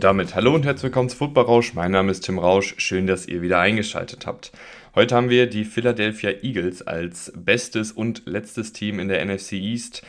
Und damit hallo und herzlich willkommen zu Football Rausch. Mein Name ist Tim Rausch. Schön, dass ihr wieder eingeschaltet habt. Heute haben wir die Philadelphia Eagles als bestes und letztes Team in der NFC East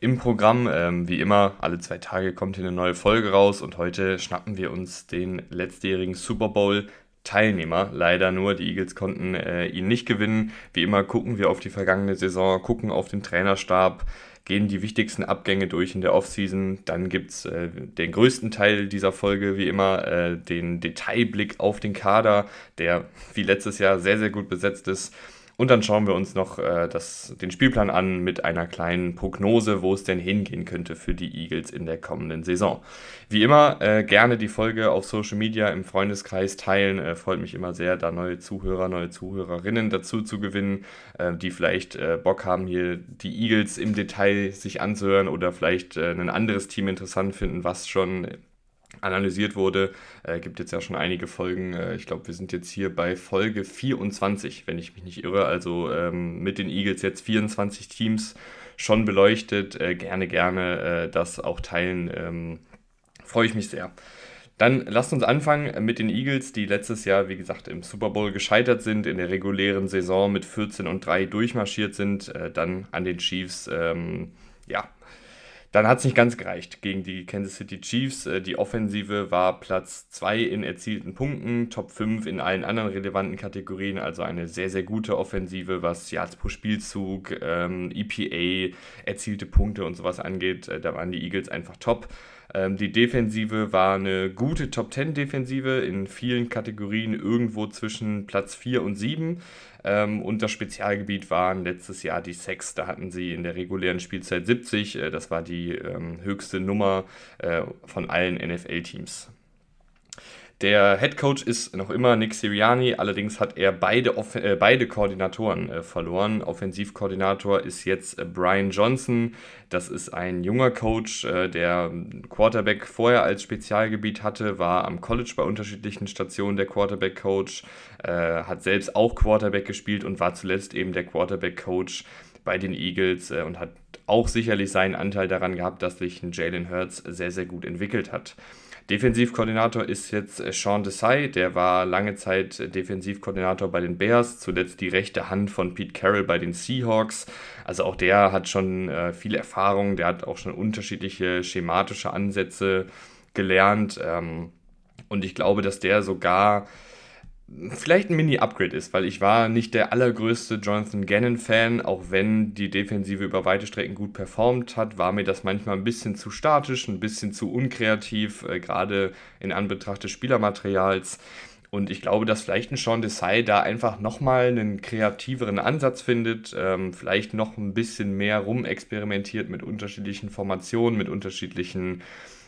im Programm. Ähm, wie immer, alle zwei Tage kommt hier eine neue Folge raus und heute schnappen wir uns den letztjährigen Super Bowl Teilnehmer. Leider nur, die Eagles konnten äh, ihn nicht gewinnen. Wie immer gucken wir auf die vergangene Saison, gucken auf den Trainerstab, gehen die wichtigsten Abgänge durch in der Offseason. Dann gibt es äh, den größten Teil dieser Folge, wie immer, äh, den Detailblick auf den Kader, der wie letztes Jahr sehr, sehr gut besetzt ist. Und dann schauen wir uns noch äh, das, den Spielplan an mit einer kleinen Prognose, wo es denn hingehen könnte für die Eagles in der kommenden Saison. Wie immer, äh, gerne die Folge auf Social Media im Freundeskreis teilen. Äh, freut mich immer sehr, da neue Zuhörer, neue Zuhörerinnen dazu zu gewinnen, äh, die vielleicht äh, Bock haben, hier die Eagles im Detail sich anzuhören oder vielleicht äh, ein anderes Team interessant finden, was schon analysiert wurde. Äh, gibt jetzt ja schon einige Folgen. Äh, ich glaube, wir sind jetzt hier bei Folge 24, wenn ich mich nicht irre. Also ähm, mit den Eagles jetzt 24 Teams schon beleuchtet. Äh, gerne, gerne äh, das auch teilen. Ähm, Freue ich mich sehr. Dann lasst uns anfangen mit den Eagles, die letztes Jahr, wie gesagt, im Super Bowl gescheitert sind, in der regulären Saison mit 14 und 3 durchmarschiert sind, äh, dann an den Chiefs, ähm, ja, dann hat es nicht ganz gereicht gegen die Kansas City Chiefs. Äh, die Offensive war Platz 2 in erzielten Punkten, Top 5 in allen anderen relevanten Kategorien, also eine sehr, sehr gute Offensive, was Yards pro Spielzug, ähm, EPA, erzielte Punkte und sowas angeht. Äh, da waren die Eagles einfach top. Ähm, die Defensive war eine gute Top 10 Defensive in vielen Kategorien irgendwo zwischen Platz 4 und 7. Ähm, und das Spezialgebiet waren letztes Jahr die Sex. Da hatten sie in der regulären Spielzeit 70. Äh, das war die ähm, höchste Nummer äh, von allen NFL-Teams. Der Head Coach ist noch immer Nick Siriani, allerdings hat er beide, Off äh, beide Koordinatoren äh, verloren. Offensivkoordinator ist jetzt äh, Brian Johnson. Das ist ein junger Coach, äh, der Quarterback vorher als Spezialgebiet hatte, war am College bei unterschiedlichen Stationen der Quarterback-Coach, äh, hat selbst auch Quarterback gespielt und war zuletzt eben der Quarterback-Coach bei den Eagles äh, und hat auch sicherlich seinen Anteil daran gehabt, dass sich Jalen Hurts sehr, sehr gut entwickelt hat. Defensivkoordinator ist jetzt äh, Sean Desai, der war lange Zeit äh, Defensivkoordinator bei den Bears, zuletzt die rechte Hand von Pete Carroll bei den Seahawks. Also auch der hat schon äh, viel Erfahrung, der hat auch schon unterschiedliche schematische Ansätze gelernt. Ähm, und ich glaube, dass der sogar vielleicht ein Mini-Upgrade ist, weil ich war nicht der allergrößte Jonathan Gannon-Fan, auch wenn die Defensive über weite Strecken gut performt hat, war mir das manchmal ein bisschen zu statisch, ein bisschen zu unkreativ, äh, gerade in Anbetracht des Spielermaterials. Und ich glaube, dass vielleicht ein Sean Desai da einfach nochmal einen kreativeren Ansatz findet, ähm, vielleicht noch ein bisschen mehr rumexperimentiert mit unterschiedlichen Formationen, mit unterschiedlichen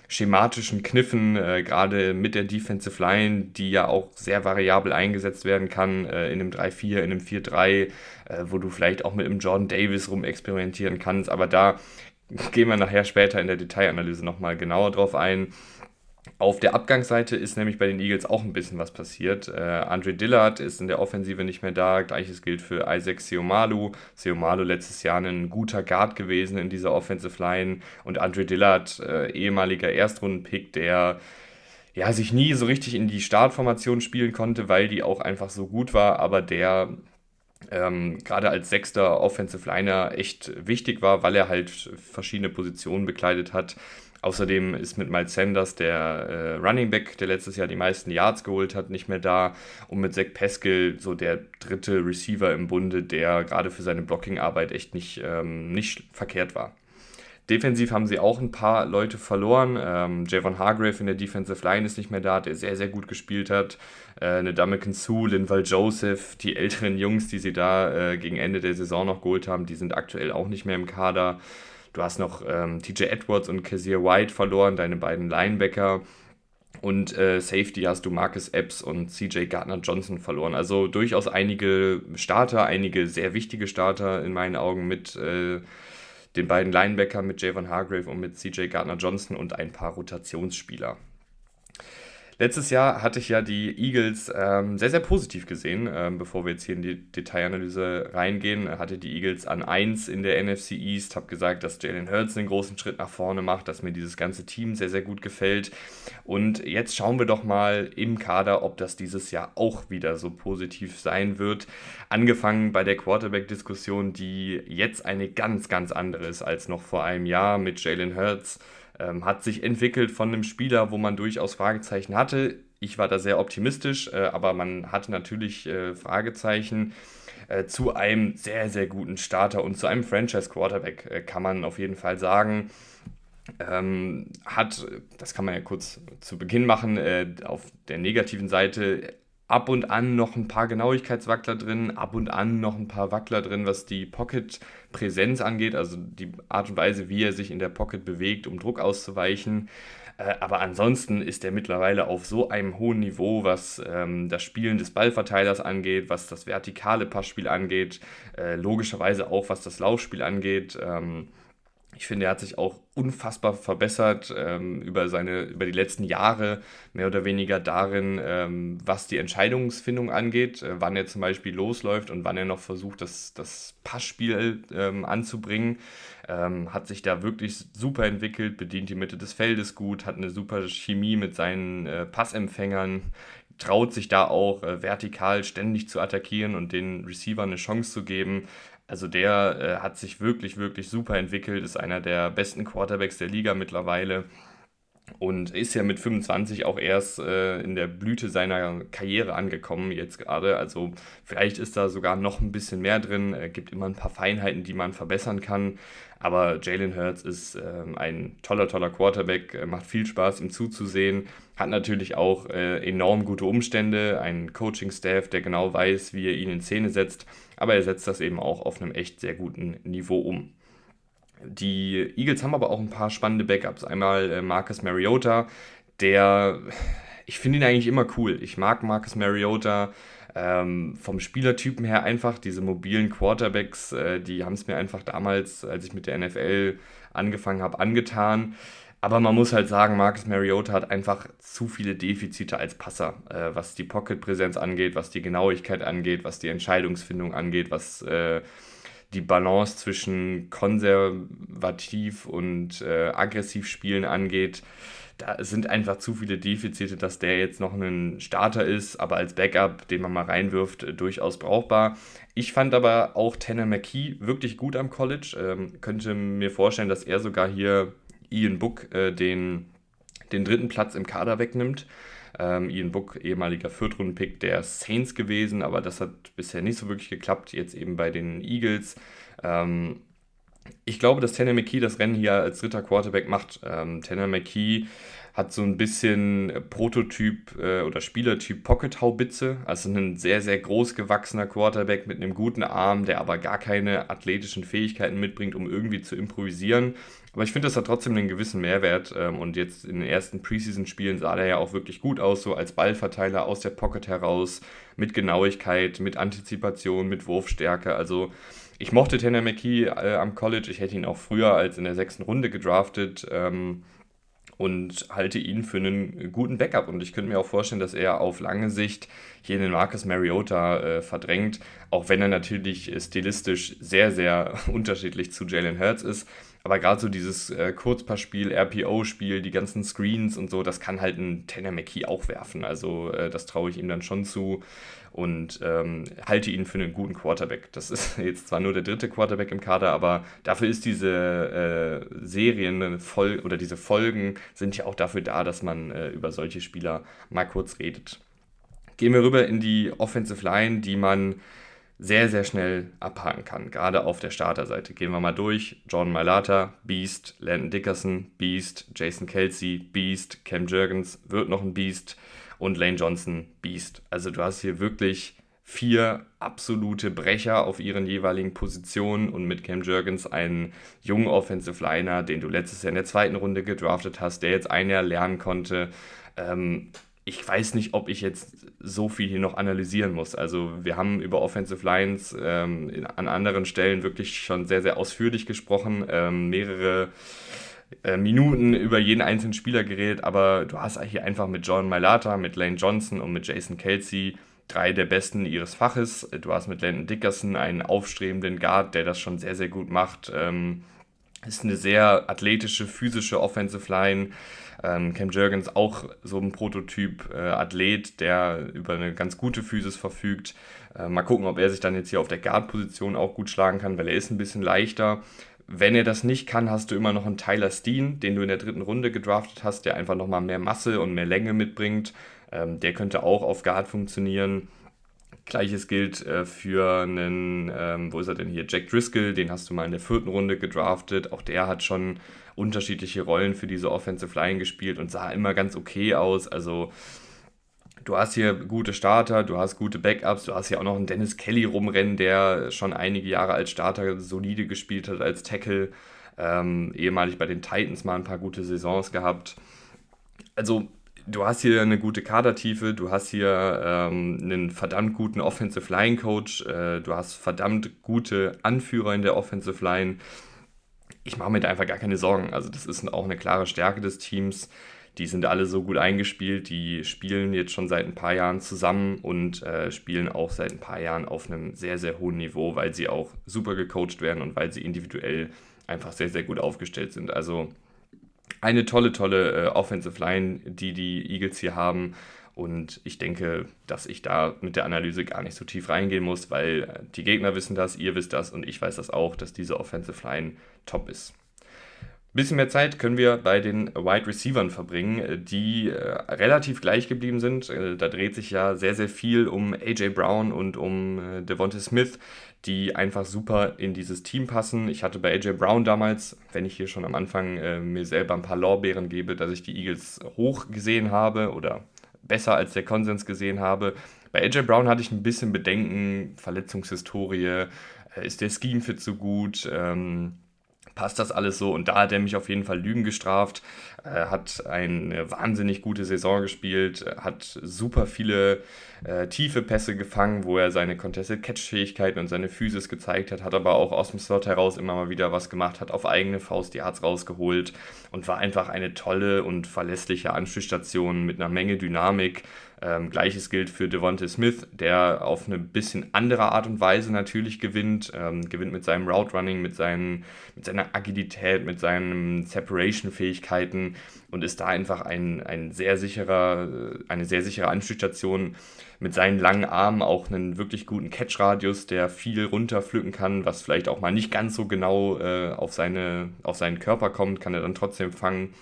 schematischen Kniffen, äh, gerade mit der Defensive Line, die ja auch sehr variabel eingesetzt werden kann, äh, in einem 3-4, in einem 4-3, äh, wo du vielleicht auch mit einem Jordan Davis rumexperimentieren kannst. Aber da gehen wir nachher später in der Detailanalyse nochmal genauer drauf ein. Auf der Abgangsseite ist nämlich bei den Eagles auch ein bisschen was passiert. Äh, Andre Dillard ist in der Offensive nicht mehr da. Gleiches gilt für Isaac Seomalu. Seomalu letztes Jahr ein guter Guard gewesen in dieser Offensive Line. Und Andre Dillard, äh, ehemaliger Erstrundenpick, der ja, sich nie so richtig in die Startformation spielen konnte, weil die auch einfach so gut war, aber der ähm, gerade als sechster Offensive Liner echt wichtig war, weil er halt verschiedene Positionen bekleidet hat. Außerdem ist mit Miles Sanders der äh, Running Back, der letztes Jahr die meisten Yards geholt hat, nicht mehr da. Und mit Zach Pascal so der dritte Receiver im Bunde, der gerade für seine Blockingarbeit echt nicht, ähm, nicht verkehrt war. Defensiv haben sie auch ein paar Leute verloren. Ähm, Javon Hargrave in der Defensive Line ist nicht mehr da, der sehr, sehr gut gespielt hat. Äh, eine Damakin Sue, Linval Joseph, die älteren Jungs, die sie da äh, gegen Ende der Saison noch geholt haben, die sind aktuell auch nicht mehr im Kader. Du hast noch ähm, TJ Edwards und Kazir White verloren, deine beiden Linebacker. Und äh, Safety hast du Marcus Epps und CJ Gardner Johnson verloren. Also durchaus einige Starter, einige sehr wichtige Starter in meinen Augen mit äh, den beiden Linebackern, mit Javon Hargrave und mit CJ Gardner Johnson und ein paar Rotationsspieler. Letztes Jahr hatte ich ja die Eagles ähm, sehr, sehr positiv gesehen. Ähm, bevor wir jetzt hier in die Detailanalyse reingehen, hatte die Eagles an 1 in der NFC East, habe gesagt, dass Jalen Hurts einen großen Schritt nach vorne macht, dass mir dieses ganze Team sehr, sehr gut gefällt. Und jetzt schauen wir doch mal im Kader, ob das dieses Jahr auch wieder so positiv sein wird. Angefangen bei der Quarterback-Diskussion, die jetzt eine ganz, ganz andere ist als noch vor einem Jahr mit Jalen Hurts ähm, hat sich entwickelt von einem Spieler, wo man durchaus Fragezeichen hatte. Ich war da sehr optimistisch, äh, aber man hatte natürlich äh, Fragezeichen. Äh, zu einem sehr, sehr guten Starter und zu einem Franchise-Quarterback äh, kann man auf jeden Fall sagen. Ähm, hat, das kann man ja kurz zu Beginn machen, äh, auf der negativen Seite ab und an noch ein paar Genauigkeitswackler drin, ab und an noch ein paar Wackler drin, was die Pocket-Präsenz angeht, also die Art und Weise, wie er sich in der Pocket bewegt, um Druck auszuweichen. Äh, aber ansonsten ist er mittlerweile auf so einem hohen Niveau, was ähm, das Spielen des Ballverteilers angeht, was das vertikale Passspiel angeht, äh, logischerweise auch was das Laufspiel angeht. Ähm, ich finde, er hat sich auch unfassbar verbessert ähm, über, seine, über die letzten Jahre, mehr oder weniger darin, ähm, was die Entscheidungsfindung angeht, äh, wann er zum Beispiel losläuft und wann er noch versucht, das, das Passspiel ähm, anzubringen. Ähm, hat sich da wirklich super entwickelt, bedient die Mitte des Feldes gut, hat eine super Chemie mit seinen äh, Passempfängern, traut sich da auch äh, vertikal ständig zu attackieren und den Receiver eine Chance zu geben. Also der äh, hat sich wirklich, wirklich super entwickelt, ist einer der besten Quarterbacks der Liga mittlerweile und ist ja mit 25 auch erst äh, in der Blüte seiner Karriere angekommen jetzt gerade. Also vielleicht ist da sogar noch ein bisschen mehr drin. Es gibt immer ein paar Feinheiten, die man verbessern kann. Aber Jalen Hurts ist äh, ein toller, toller Quarterback, äh, macht viel Spaß, ihm zuzusehen, hat natürlich auch äh, enorm gute Umstände, einen Coaching-Staff, der genau weiß, wie er ihn in Szene setzt, aber er setzt das eben auch auf einem echt sehr guten Niveau um. Die Eagles haben aber auch ein paar spannende Backups. Einmal äh, Marcus Mariota, der, ich finde ihn eigentlich immer cool. Ich mag Marcus Mariota ähm, vom Spielertypen her einfach. Diese mobilen Quarterbacks, äh, die haben es mir einfach damals, als ich mit der NFL angefangen habe, angetan. Aber man muss halt sagen, Marcus Mariota hat einfach zu viele Defizite als Passer, äh, was die Pocket-Präsenz angeht, was die Genauigkeit angeht, was die Entscheidungsfindung angeht, was äh, die Balance zwischen konservativ und äh, aggressiv spielen angeht. Da sind einfach zu viele Defizite, dass der jetzt noch ein Starter ist, aber als Backup, den man mal reinwirft, äh, durchaus brauchbar. Ich fand aber auch Tanner McKee wirklich gut am College. Ähm, könnte mir vorstellen, dass er sogar hier Ian Book äh, den, den dritten Platz im Kader wegnimmt. Ähm, Ian Book, ehemaliger Viertrunden-Pick der Saints gewesen, aber das hat bisher nicht so wirklich geklappt, jetzt eben bei den Eagles. Ähm, ich glaube, dass Tanner McKee das Rennen hier als dritter Quarterback macht. Ähm, Tanner McKee hat so ein bisschen Prototyp äh, oder Spielertyp Pocket Haubitze, also ein sehr, sehr groß gewachsener Quarterback mit einem guten Arm, der aber gar keine athletischen Fähigkeiten mitbringt, um irgendwie zu improvisieren. Aber ich finde, das hat trotzdem einen gewissen Mehrwert. Ähm, und jetzt in den ersten Preseason-Spielen sah der ja auch wirklich gut aus, so als Ballverteiler aus der Pocket heraus, mit Genauigkeit, mit Antizipation, mit Wurfstärke. Also ich mochte Tanner McKee äh, am College. Ich hätte ihn auch früher als in der sechsten Runde gedraftet. Ähm, und halte ihn für einen guten Backup. Und ich könnte mir auch vorstellen, dass er auf lange Sicht hier den Marcus Mariota äh, verdrängt, auch wenn er natürlich stilistisch sehr, sehr unterschiedlich zu Jalen Hurts ist. Aber gerade so dieses äh, Kurzpassspiel, RPO-Spiel, die ganzen Screens und so, das kann halt ein Tanner McKee auch werfen. Also äh, das traue ich ihm dann schon zu und ähm, halte ihn für einen guten Quarterback. Das ist jetzt zwar nur der dritte Quarterback im Kader, aber dafür ist diese äh, Serien voll oder diese Folgen sind ja auch dafür da, dass man äh, über solche Spieler mal kurz redet. Gehen wir rüber in die Offensive Line, die man sehr, sehr schnell abhaken kann, gerade auf der Starterseite. Gehen wir mal durch. John Malata, Beast, Landon Dickerson, Beast, Jason Kelsey, Beast, Cam Jurgens wird noch ein Beast und Lane Johnson Beast. Also du hast hier wirklich vier absolute Brecher auf ihren jeweiligen Positionen und mit Cam Jurgens einen jungen Offensive Liner, den du letztes Jahr in der zweiten Runde gedraftet hast, der jetzt ein Jahr lernen konnte. Ähm, ich weiß nicht, ob ich jetzt so viel hier noch analysieren muss. Also wir haben über Offensive Lines ähm, in, an anderen Stellen wirklich schon sehr, sehr ausführlich gesprochen. Ähm, mehrere Minuten über jeden einzelnen Spieler geredet, aber du hast hier einfach mit John Mailata, mit Lane Johnson und mit Jason Kelsey drei der besten ihres Faches. Du hast mit Landon Dickerson einen aufstrebenden Guard, der das schon sehr, sehr gut macht. Ähm, ist eine sehr athletische, physische Offensive Line. Ähm, Cam Jurgens auch so ein Prototyp äh, Athlet, der über eine ganz gute Physis verfügt. Äh, mal gucken, ob er sich dann jetzt hier auf der Guard-Position auch gut schlagen kann, weil er ist ein bisschen leichter. Wenn er das nicht kann, hast du immer noch einen Tyler Steen, den du in der dritten Runde gedraftet hast, der einfach nochmal mehr Masse und mehr Länge mitbringt. Ähm, der könnte auch auf Guard funktionieren. Gleiches gilt äh, für einen, ähm, wo ist er denn hier? Jack Driscoll, den hast du mal in der vierten Runde gedraftet. Auch der hat schon unterschiedliche Rollen für diese Offensive Line gespielt und sah immer ganz okay aus. Also du hast hier gute Starter, du hast gute Backups, du hast hier auch noch einen Dennis Kelly rumrennen, der schon einige Jahre als Starter solide gespielt hat, als Tackle. Ähm, ehemalig bei den Titans mal ein paar gute Saisons gehabt. Also du hast hier eine gute Kadertiefe, du hast hier ähm, einen verdammt guten Offensive Line Coach, äh, du hast verdammt gute Anführer in der Offensive Line. Ich mache mir da einfach gar keine Sorgen. Also, das ist auch eine klare Stärke des Teams. Die sind alle so gut eingespielt, die spielen jetzt schon seit ein paar Jahren zusammen und äh, spielen auch seit ein paar Jahren auf einem sehr, sehr hohen Niveau, weil sie auch super gecoacht werden und weil sie individuell einfach sehr, sehr gut aufgestellt sind. Also eine tolle, tolle äh, Offensive Line, die die Eagles hier haben. Und ich denke, dass ich da mit der Analyse gar nicht so tief reingehen muss, weil äh, die Gegner wissen das, ihr wisst das und ich weiß das auch, dass diese Offensive Line top ist. Bisschen mehr Zeit können wir bei den Wide Receivern verbringen, äh, die äh, relativ gleich geblieben sind. Äh, da dreht sich ja sehr, sehr viel um AJ Brown und um äh, Devonta Smith, die einfach super in dieses Team passen. Ich hatte bei AJ Brown damals, wenn ich hier schon am Anfang äh, mir selber ein paar Lorbeeren gebe, dass ich die Eagles hoch gesehen habe oder besser als der Konsens gesehen habe. Bei AJ Brown hatte ich ein bisschen Bedenken, Verletzungshistorie, äh, ist der Scheme-Fit so gut? Ähm, passt das alles so? Und da hat er mich auf jeden Fall Lügen gestraft, äh, hat eine wahnsinnig gute Saison gespielt, hat super viele äh, tiefe Pässe gefangen, wo er seine Contested Catch-Fähigkeiten und seine Physis gezeigt hat, hat aber auch aus dem Slot heraus immer mal wieder was gemacht, hat auf eigene Faust die Yards rausgeholt und war einfach eine tolle und verlässliche Anschlussstation mit einer Menge Dynamik ähm, Gleiches gilt für Devonte Smith, der auf eine bisschen andere Art und Weise natürlich gewinnt. Ähm, gewinnt mit seinem Route Running, mit, seinen, mit seiner Agilität, mit seinen Separation-Fähigkeiten und ist da einfach ein, ein sehr sicherer, eine sehr sichere Anspielstation mit seinen langen Armen, auch einen wirklich guten Catch-Radius, der viel runterpflücken kann, was vielleicht auch mal nicht ganz so genau äh, auf, seine, auf seinen Körper kommt, kann er dann trotzdem fangen.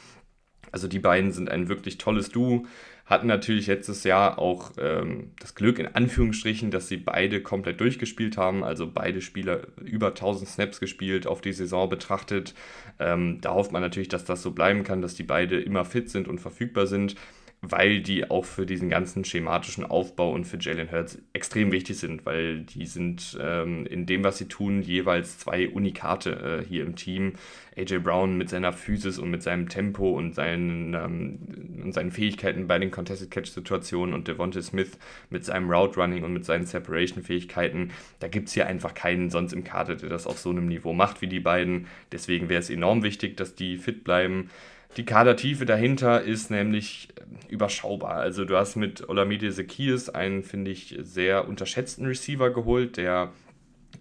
Also die beiden sind ein wirklich tolles Duo hatten natürlich letztes Jahr auch ähm, das Glück in Anführungsstrichen, dass sie beide komplett durchgespielt haben, also beide Spieler über 1000 Snaps gespielt auf die Saison betrachtet. Ähm, da hofft man natürlich, dass das so bleiben kann, dass die beide immer fit sind und verfügbar sind weil die auch für diesen ganzen schematischen Aufbau und für Jalen Hurts extrem wichtig sind, weil die sind ähm, in dem, was sie tun, jeweils zwei Unikate äh, hier im Team. AJ Brown mit seiner Physis und mit seinem Tempo und seinen, ähm, und seinen Fähigkeiten bei den Contested Catch-Situationen und Devonta Smith mit seinem Route Running und mit seinen Separation-Fähigkeiten. Da gibt es hier einfach keinen sonst im Kader, der das auf so einem Niveau macht wie die beiden. Deswegen wäre es enorm wichtig, dass die fit bleiben. Die Kadertiefe dahinter ist nämlich äh, überschaubar. Also du hast mit Olamide Sekis einen, finde ich, sehr unterschätzten Receiver geholt, der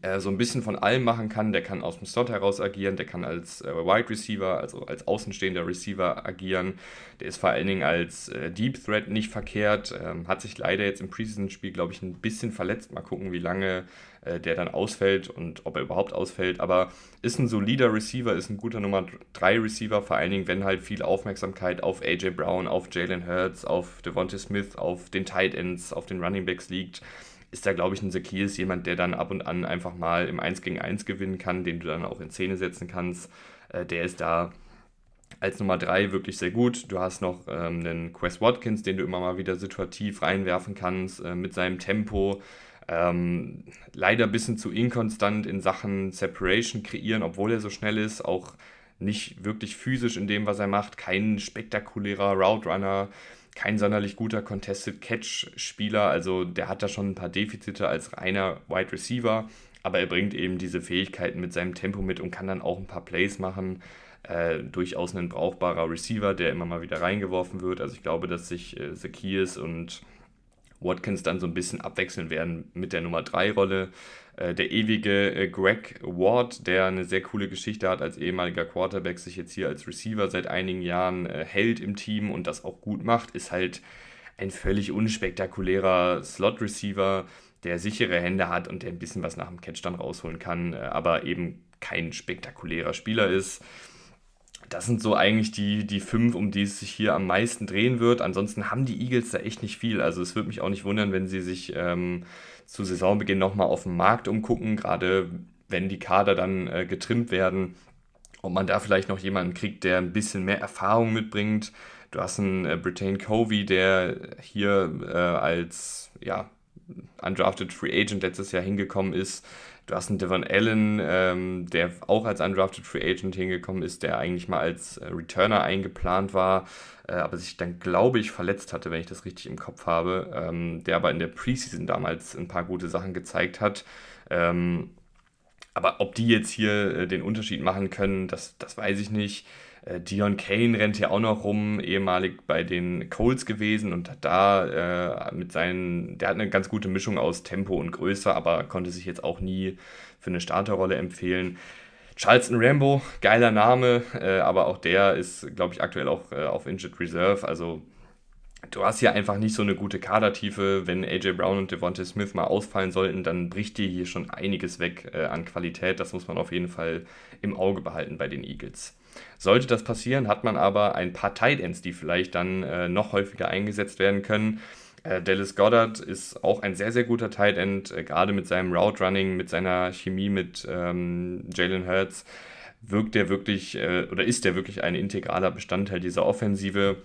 äh, so ein bisschen von allem machen kann. Der kann aus dem Slot heraus agieren, der kann als äh, Wide Receiver, also als außenstehender Receiver agieren. Der ist vor allen Dingen als äh, Deep Threat nicht verkehrt. Ähm, hat sich leider jetzt im Preseason-Spiel, glaube ich, ein bisschen verletzt. Mal gucken, wie lange äh, der dann ausfällt und ob er überhaupt ausfällt. Aber ist ein solider Receiver, ist ein guter Nummer 3 Receiver, vor allen Dingen, wenn halt viel Aufmerksamkeit auf AJ Brown, auf Jalen Hurts, auf Devontae Smith, auf den Tight Ends, auf den Running Backs liegt ist da, glaube ich, ein Zacchaeus jemand, der dann ab und an einfach mal im 1 gegen 1 gewinnen kann, den du dann auch in Szene setzen kannst. Äh, der ist da als Nummer 3 wirklich sehr gut. Du hast noch ähm, einen Quest Watkins, den du immer mal wieder situativ reinwerfen kannst, äh, mit seinem Tempo, ähm, leider ein bisschen zu inkonstant in Sachen Separation kreieren, obwohl er so schnell ist. Auch nicht wirklich physisch in dem, was er macht. Kein spektakulärer Route Runner, kein sonderlich guter Contested Catch-Spieler. Also der hat da schon ein paar Defizite als reiner Wide Receiver. Aber er bringt eben diese Fähigkeiten mit seinem Tempo mit und kann dann auch ein paar Plays machen. äh, durchaus ein brauchbarer Receiver, der immer mal wieder reingeworfen wird. Also ich glaube, dass sich äh, Zacchaeus und Watkins dann so ein bisschen abwechseln werden mit der Nummer 3 Rolle. Äh, der ewige äh, Greg Ward, der eine sehr coole Geschichte hat als ehemaliger Quarterback, sich jetzt hier als Receiver seit einigen Jahren äh, hält im Team und das auch gut macht, ist halt ein völlig unspektakulärer Slot-Receiver, der sichere Hände hat und der ein bisschen was nach dem Catch dann rausholen kann, aber eben kein spektakulärer Spieler ist. Das sind so eigentlich die, die fünf, um die es sich hier am meisten drehen wird. Ansonsten haben die Eagles da echt nicht viel. Also es würde mich auch nicht wundern, wenn sie sich ähm, zu Saisonbeginn nochmal auf dem Markt umgucken, gerade wenn die Kader dann äh, getrimmt werden, ob man da vielleicht noch jemanden kriegt, der ein bisschen mehr Erfahrung mitbringt. Du hast einen äh, Britain Covey, der hier äh, als ja, undrafted Free Agent letztes Jahr hingekommen ist. Du hast einen Devon Allen, ähm, der auch als undrafted Free Agent hingekommen ist, der eigentlich mal als äh, Returner eingeplant war, äh, aber sich dann, glaube ich, verletzt hatte, wenn ich das richtig im Kopf habe, ähm, der aber in der Preseason damals ein paar gute Sachen gezeigt hat. Ähm, aber ob die jetzt hier äh, den Unterschied machen können, das, das weiß ich nicht. Äh, Dion Kane rennt hier auch noch rum, ehemalig bei den Colts gewesen und hat da äh, mit seinen, der hat eine ganz gute Mischung aus Tempo und Größe, aber konnte sich jetzt auch nie für eine Starterrolle empfehlen. Charleston Rambo, geiler Name, äh, aber auch der ist, glaube ich, aktuell auch äh, auf Injured Reserve. Also du hast hier einfach nicht so eine gute Kadertiefe. Wenn AJ Brown und Devontae Smith mal ausfallen sollten, dann bricht dir hier schon einiges weg äh, an Qualität. Das muss man auf jeden Fall im Auge behalten bei den Eagles. Sollte das passieren, hat man aber ein paar Tight Ends, die vielleicht dann äh, noch häufiger eingesetzt werden können. Äh, Dallas Goddard ist auch ein sehr, sehr guter Tight End, äh, gerade mit seinem Route Running, mit seiner Chemie mit ähm, Jalen Hurts wirkt der wirklich äh, oder ist der wirklich ein integraler Bestandteil dieser Offensive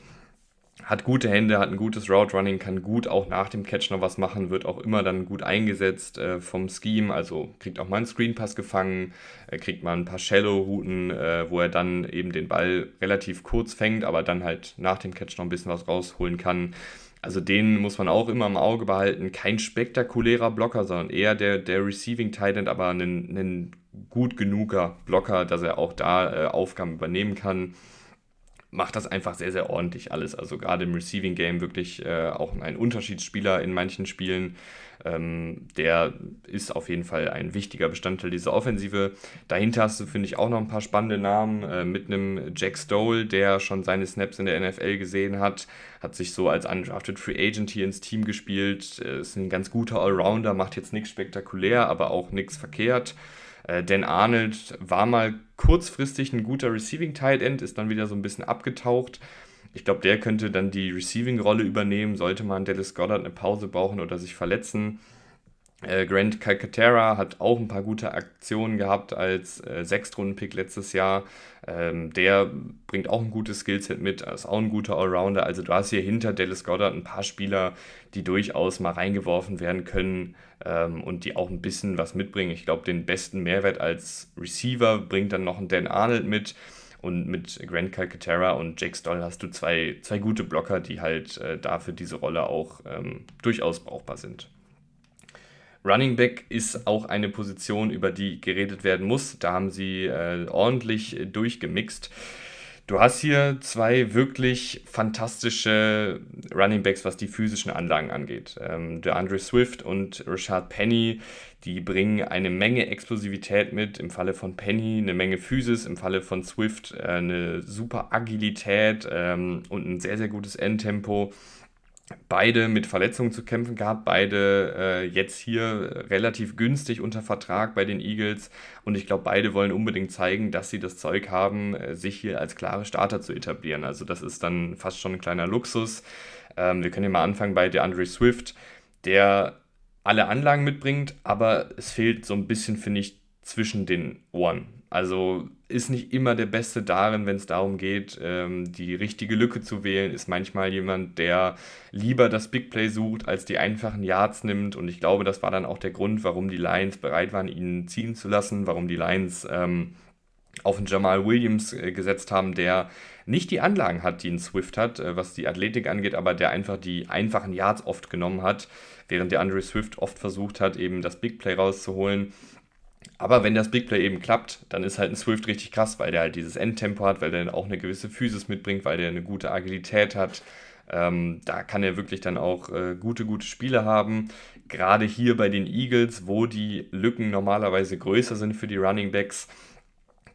hat gute Hände, hat ein gutes Route Running, kann gut auch nach dem Catch noch was machen, wird auch immer dann gut eingesetzt äh, vom Scheme, also kriegt auch mal einen Screenpass gefangen, äh, kriegt mal ein paar Shallow-Routen, äh, wo er dann eben den Ball relativ kurz fängt, aber dann halt nach dem Catch noch ein bisschen was rausholen kann. Also den muss man auch immer im Auge behalten. Kein spektakulärer Blocker, sondern eher der, der Receiving Tight aber ein, ein gut genuger Blocker, dass er auch da äh, Aufgaben übernehmen kann macht das einfach sehr, sehr ordentlich alles. Also gerade im Receiving Game wirklich äh, auch ein Unterschiedsspieler in manchen Spielen. Ähm, der ist auf jeden Fall ein wichtiger Bestandteil dieser Offensive. Dahinter hast du, finde ich, auch noch ein paar spannende Namen äh, mit einem Jack Stoll, der schon seine Snaps in der NFL gesehen hat, hat sich so als undrafted Free Agent hier ins Team gespielt, äh, ist ein ganz guter Allrounder, macht jetzt nichts spektakulär, aber auch nichts verkehrt. Äh, Dan Arnold war mal kurzfristig ein guter Receiving Tight End, ist dann wieder so ein bisschen abgetaucht. Ich glaube, der könnte dann die Receiving-Rolle übernehmen, sollte man Dallas Goddard eine Pause brauchen oder sich verletzen. Äh, Grant Calcaterra hat auch ein paar gute Aktionen gehabt als äh, Sechstrunden-Pick letztes Jahr. Ähm, der bringt auch ein gutes Skillset mit, ist auch ein guter Allrounder. Also du hast hier hinter Dallas Goddard ein paar Spieler, die durchaus mal reingeworfen werden können ähm, und die auch ein bisschen was mitbringen. Ich glaube, den besten Mehrwert als Receiver bringt dann noch ein Dan Arnold mit. Und mit Grant Calcaterra und Jake Stoll hast du zwei, zwei gute Blocker, die halt äh, dafür diese Rolle auch ähm, durchaus brauchbar sind. Running Back ist auch eine Position, über die geredet werden muss. Da haben sie äh, ordentlich durchgemixt. Du hast hier zwei wirklich fantastische Running Backs, was die physischen Anlagen angeht. Ähm, der Andre Swift und Richard Penny, die bringen eine Menge Explosivität mit. Im Falle von Penny eine Menge Physis, im Falle von Swift äh, eine super Agilität ähm, und ein sehr, sehr gutes Endtempo beide mit Verletzungen zu kämpfen gehabt, beide äh, jetzt hier relativ günstig unter Vertrag bei den Eagles und ich glaube, beide wollen unbedingt zeigen, dass sie das Zeug haben, äh, sich hier als klare Starter zu etablieren. Also das ist dann fast schon ein kleiner Luxus. Ähm, wir können ja mal anfangen bei DeAndre Swift, der alle Anlagen mitbringt, aber es fehlt so ein bisschen, finde ich, zwischen den Ohren. Also ist nicht immer der Beste darin, wenn es darum geht, ähm, die richtige Lücke zu wählen. Ist manchmal jemand, der lieber das Big Play sucht, als die einfachen Yards nimmt. Und ich glaube, das war dann auch der Grund, warum die Lions bereit waren, ihn ziehen zu lassen, warum die Lions ähm, auf einen Jamal Williams äh, gesetzt haben, der nicht die Anlagen hat, die ein Swift hat, äh, was die Athletik angeht, aber der einfach die einfachen Yards oft genommen hat, während der Andre Swift oft versucht hat, eben das Big Play rauszuholen. Aber wenn das Big Play eben klappt, dann ist halt ein Swift richtig krass, weil der halt dieses Endtempo hat, weil der auch eine gewisse Physis mitbringt, weil der eine gute Agilität hat. Ähm, da kann er wirklich dann auch äh, gute, gute Spiele haben. Gerade hier bei den Eagles, wo die Lücken normalerweise größer sind für die Running Backs,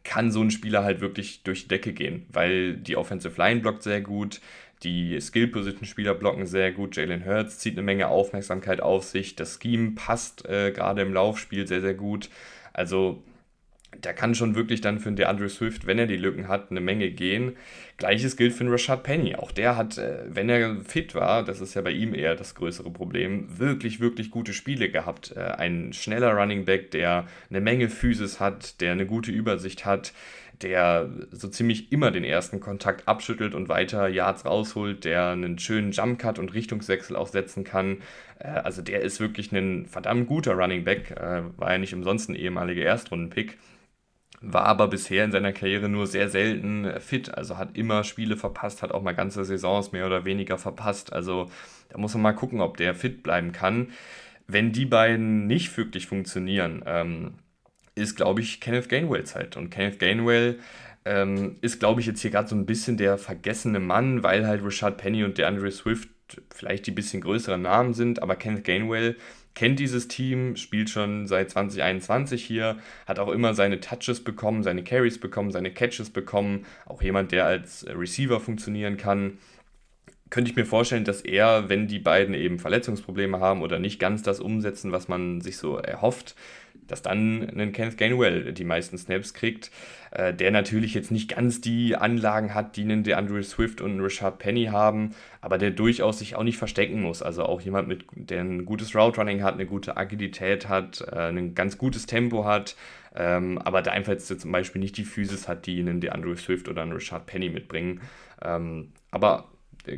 kann so ein Spieler halt wirklich durch die Decke gehen, weil die Offensive Line blockt sehr gut, die Skill-Position-Spieler blocken sehr gut. Jalen Hurts zieht eine Menge Aufmerksamkeit auf sich. Das Scheme passt äh, gerade im Laufspiel sehr, sehr gut. Also der kann schon wirklich dann für den DeAndre Swift, wenn er die Lücken hat, eine Menge gehen. Gleiches gilt für den Rashad Penny. Auch der hat, äh, wenn er fit war, das ist ja bei ihm eher das größere Problem, wirklich, wirklich gute Spiele gehabt. Äh, ein schneller Running Back, der eine Menge Physis hat, der eine gute Übersicht hat, der so ziemlich immer den ersten Kontakt abschüttelt und weiter Yards rausholt, der einen schönen Jumpcut und Richtungswechsel auch setzen kann. Äh, also der ist wirklich ein verdammt guter Running Back, äh, war ja nicht umsonst ein ehemaliger Erstrundenpick war aber bisher in seiner Karriere nur sehr selten fit, also hat immer Spiele verpasst, hat auch mal ganze Saisons mehr oder weniger verpasst. Also da muss man mal gucken, ob der fit bleiben kann. Wenn die beiden nicht wirklich funktionieren, ähm, ist, glaube ich, Kenneth Gainwell Zeit. Und Kenneth Gainwell ähm, ist, glaube ich, jetzt hier gerade so ein bisschen der vergessene Mann, weil halt Richard Penny und der Andre Swift vielleicht die bisschen größeren Namen sind, aber Kenneth Gainwell kennt dieses Team, spielt schon seit 2021 hier, hat auch immer seine Touches bekommen, seine Carries bekommen, seine Catches bekommen, auch jemand, der als Receiver funktionieren kann. Könnte ich mir vorstellen, dass er, wenn die beiden eben Verletzungsprobleme haben oder nicht ganz das umsetzen, was man sich so erhofft, dass dann ein Kenneth Gainwell die meisten Snaps kriegt, äh, der natürlich jetzt nicht ganz die Anlagen hat, die einen DeAndre Swift und einen Richard Penny haben, aber der durchaus sich auch nicht verstecken muss. Also auch jemand, mit, der ein gutes Route Running hat, eine gute Agilität hat, äh, ein ganz gutes Tempo hat, ähm, aber der einfach jetzt zum Beispiel nicht die Physis hat, die einen DeAndre Swift oder einen Richard Penny mitbringen. Ähm, aber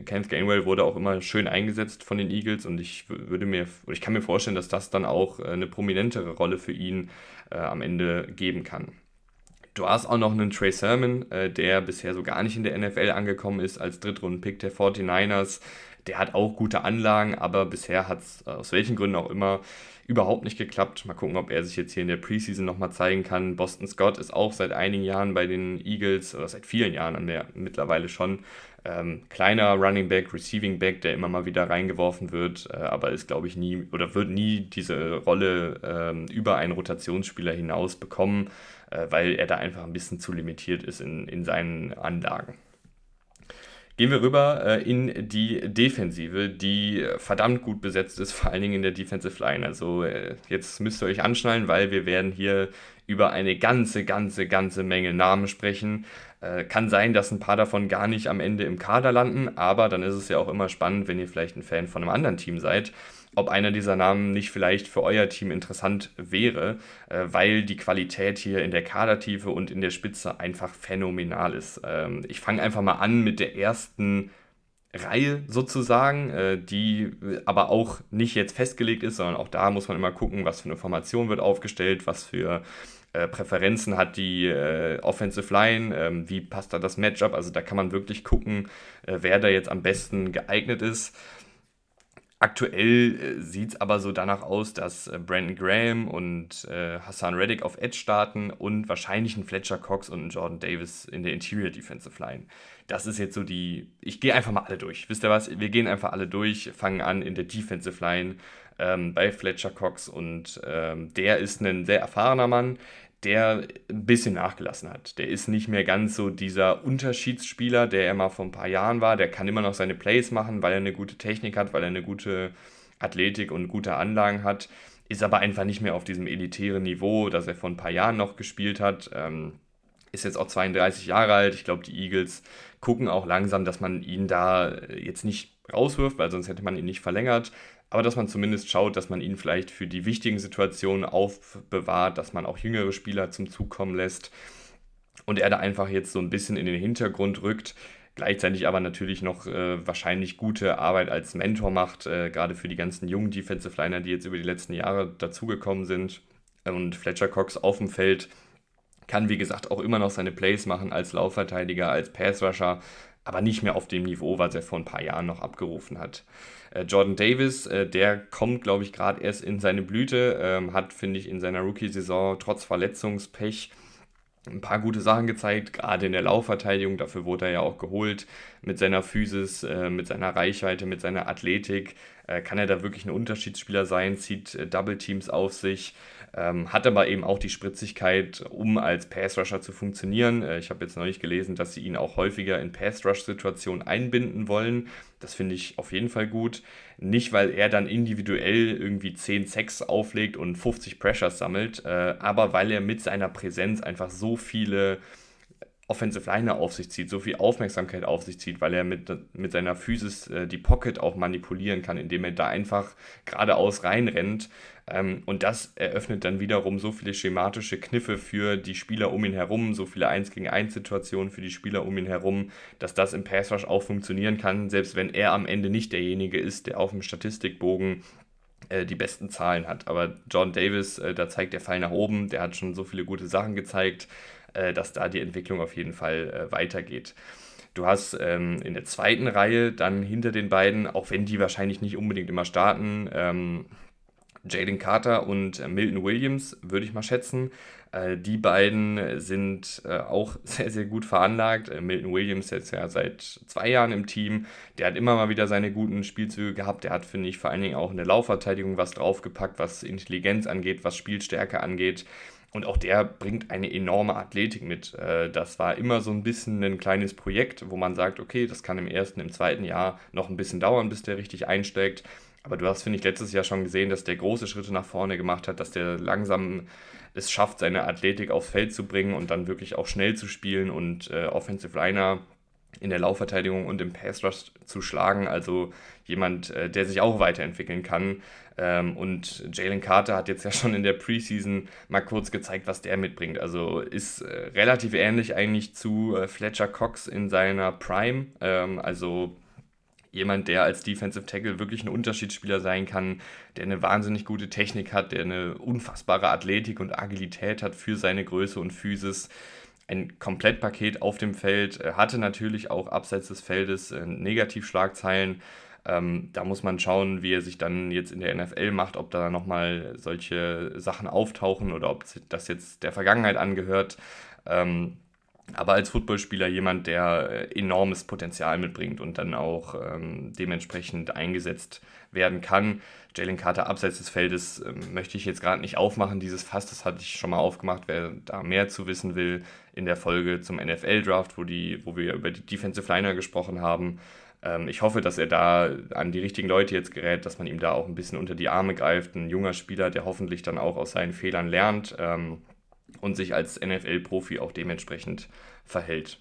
Kenneth Gainwell wurde auch immer schön eingesetzt von den Eagles und ich würde mir, ich kann mir vorstellen, dass das dann auch äh, eine prominentere Rolle für ihn äh, am Ende geben kann. Du hast auch noch einen Trey Sermon, äh, der bisher so gar nicht in der NFL angekommen ist als Drittrunden-Pick der 49ers. Der hat auch gute Anlagen, aber bisher hat es aus welchen Gründen auch immer überhaupt nicht geklappt. Mal gucken, ob er sich jetzt hier in der Preseason nochmal zeigen kann. Boston Scott ist auch seit einigen Jahren bei den Eagles, oder seit vielen Jahren an der mittlerweile schon. Ähm, kleiner Running Back, Receiving Back, der immer mal wieder reingeworfen wird, äh, aber ist, glaube ich, nie oder wird nie diese Rolle ähm, über einen Rotationsspieler hinaus bekommen, äh, weil er da einfach ein bisschen zu limitiert ist in, in seinen Anlagen. Gehen wir rüber äh, in die Defensive, die verdammt gut besetzt ist, vor allen Dingen in der Defensive Line. Also äh, jetzt müsst ihr euch anschnallen, weil wir werden hier über eine ganze, ganze, ganze Menge Namen sprechen. Äh, kann sein, dass ein paar davon gar nicht am Ende im Kader landen, aber dann ist es ja auch immer spannend, wenn ihr vielleicht ein Fan von einem anderen Team seid, ob einer dieser Namen nicht vielleicht für euer Team interessant wäre, äh, weil die Qualität hier in der Kadertiefe und in der Spitze einfach phänomenal ist. Ähm, ich fange einfach mal an mit der ersten Reihe sozusagen, äh, die aber auch nicht jetzt festgelegt ist, sondern auch da muss man immer gucken, was für eine Formation wird aufgestellt, was für äh, Präferenzen hat die äh, Offensive Line, ähm, wie passt da das Matchup. Also da kann man wirklich gucken, äh, wer da jetzt am besten geeignet ist. Aktuell äh, sieht es aber so danach aus, dass äh, Brandon Graham und äh, Hassan Reddick auf Edge starten und wahrscheinlich ein Fletcher Cox und ein Jordan Davis in der Interior Defensive Line. Das ist jetzt so die. Ich gehe einfach mal alle durch. Wisst ihr was? Wir gehen einfach alle durch, fangen an in der Defensive Line ähm, bei Fletcher Cox und ähm, der ist ein sehr erfahrener Mann, der ein bisschen nachgelassen hat. Der ist nicht mehr ganz so dieser Unterschiedsspieler, der er mal vor ein paar Jahren war. Der kann immer noch seine Plays machen, weil er eine gute Technik hat, weil er eine gute Athletik und gute Anlagen hat. Ist aber einfach nicht mehr auf diesem elitären Niveau, das er vor ein paar Jahren noch gespielt hat. Ähm, ist jetzt auch 32 Jahre alt. Ich glaube, die Eagles gucken auch langsam, dass man ihn da jetzt nicht rauswirft, weil sonst hätte man ihn nicht verlängert aber dass man zumindest schaut, dass man ihn vielleicht für die wichtigen Situationen aufbewahrt, dass man auch jüngere Spieler zum Zug kommen lässt und er da einfach jetzt so ein bisschen in den Hintergrund rückt. Gleichzeitig aber natürlich noch äh, wahrscheinlich gute Arbeit als Mentor macht, äh, gerade für die ganzen jungen Defensive Liner, die jetzt über die letzten Jahre dazugekommen sind. Und Fletcher Cox auf dem Feld kann, wie gesagt, auch immer noch seine Plays machen als Laufverteidiger, als Passrusher aber nicht mehr auf dem Niveau, was er vor ein paar Jahren noch abgerufen hat. Äh, Jordan Davis, äh, der kommt, glaube ich, gerade erst in seine Blüte, ähm, hat, finde ich, in seiner Rookie-Saison trotz Verletzungspech ein paar gute Sachen gezeigt, gerade in der Laufverteidigung. Dafür wurde er ja auch geholt. Mit seiner Physis, äh, mit seiner Reichweite, mit seiner Athletik kann er da wirklich ein Unterschiedsspieler sein, zieht Double Teams auf sich. Ähm, hat aber eben auch die Spritzigkeit, um als Pass-Rusher zu funktionieren. Äh, ich habe jetzt neulich gelesen, dass sie ihn auch häufiger in Pass-Rush-Situationen einbinden wollen. Das finde ich auf jeden Fall gut. Nicht, weil er dann individuell irgendwie 10 Sacks auflegt und 50 Pressures sammelt, äh, aber weil er mit seiner Präsenz einfach so viele Offensive Liner auf sich zieht, so viel Aufmerksamkeit auf sich zieht, weil er mit, mit seiner Physis äh, die Pocket auch manipulieren kann, indem er da einfach geradeaus reinrennt. Ähm, und das eröffnet dann wiederum so viele schematische Kniffe für die Spieler um ihn herum, so viele 1 gegen 1 Situationen für die Spieler um ihn herum, dass das im Pass Rush auch funktionieren kann, selbst wenn er am Ende nicht derjenige ist, der auf dem Statistikbogen äh, die besten Zahlen hat. Aber John Davis, äh, da zeigt der Fall nach oben, der hat schon so viele gute Sachen gezeigt äh, dass da die Entwicklung auf jeden Fall äh, weitergeht. Du hast ähm, in der zweiten Reihe dann hinter den beiden, auch wenn die wahrscheinlich nicht unbedingt immer starten, ähm, Jaden Carter und äh, Milton Williams, würde ich mal schätzen. Äh, die beiden sind äh, auch sehr, sehr gut veranlagt. Äh, Milton Williams jetzt ja seit zwei Jahren im Team. Der hat immer mal wieder seine guten Spielzüge gehabt. Der hat, finde ich, vor allen Dingen auch in der Laufverteidigung was draufgepackt, was Intelligenz angeht, was Spielstärke angeht. Und auch der bringt eine enorme Athletik mit. Äh, das war immer so ein bisschen ein kleines Projekt, wo man sagt, okay, das kann im ersten, im zweiten Jahr noch ein bisschen dauern, bis der richtig einsteigt. Aber du hast, finde ich, letztes Jahr schon gesehen, dass der große Schritte nach vorne gemacht hat, dass der langsam es schafft, seine Athletik aufs Feld zu bringen und dann wirklich auch schnell zu spielen und äh, Offensive Liner in der Laufverteidigung und im Pass Rush zu schlagen. Also jemand, äh, der sich auch weiterentwickeln kann. Ähm, und Jalen Carter hat jetzt ja schon in der Preseason mal kurz gezeigt, was der mitbringt. Also ist äh, relativ ähnlich eigentlich zu äh, Fletcher Cox in seiner Prime. Ähm, also jemand, der als Defensive Tackle wirklich ein Unterschiedsspieler sein kann, der eine wahnsinnig gute Technik hat, der eine unfassbare Athletik und Agilität hat für seine Größe und Physis ein Komplettpaket auf dem Feld, hatte natürlich auch abseits des Feldes Negativschlagzeilen, ähm, da muss man schauen, wie er sich dann jetzt in der NFL macht, ob da nochmal solche Sachen auftauchen oder ob das jetzt der Vergangenheit angehört. Ähm, aber als Footballspieler jemand, der äh, enormes Potenzial mitbringt und dann auch ähm, dementsprechend eingesetzt werden kann. Jalen Carter abseits des Feldes äh, möchte ich jetzt gerade nicht aufmachen. Dieses Fass, das hatte ich schon mal aufgemacht. Wer da mehr zu wissen will, in der Folge zum NFL-Draft, wo, wo wir über die Defensive Liner gesprochen haben, ähm, ich hoffe, dass er da an die richtigen Leute jetzt gerät, dass man ihm da auch ein bisschen unter die Arme greift. Ein junger Spieler, der hoffentlich dann auch aus seinen Fehlern lernt ähm, und sich als NFL-Profi auch dementsprechend verhält.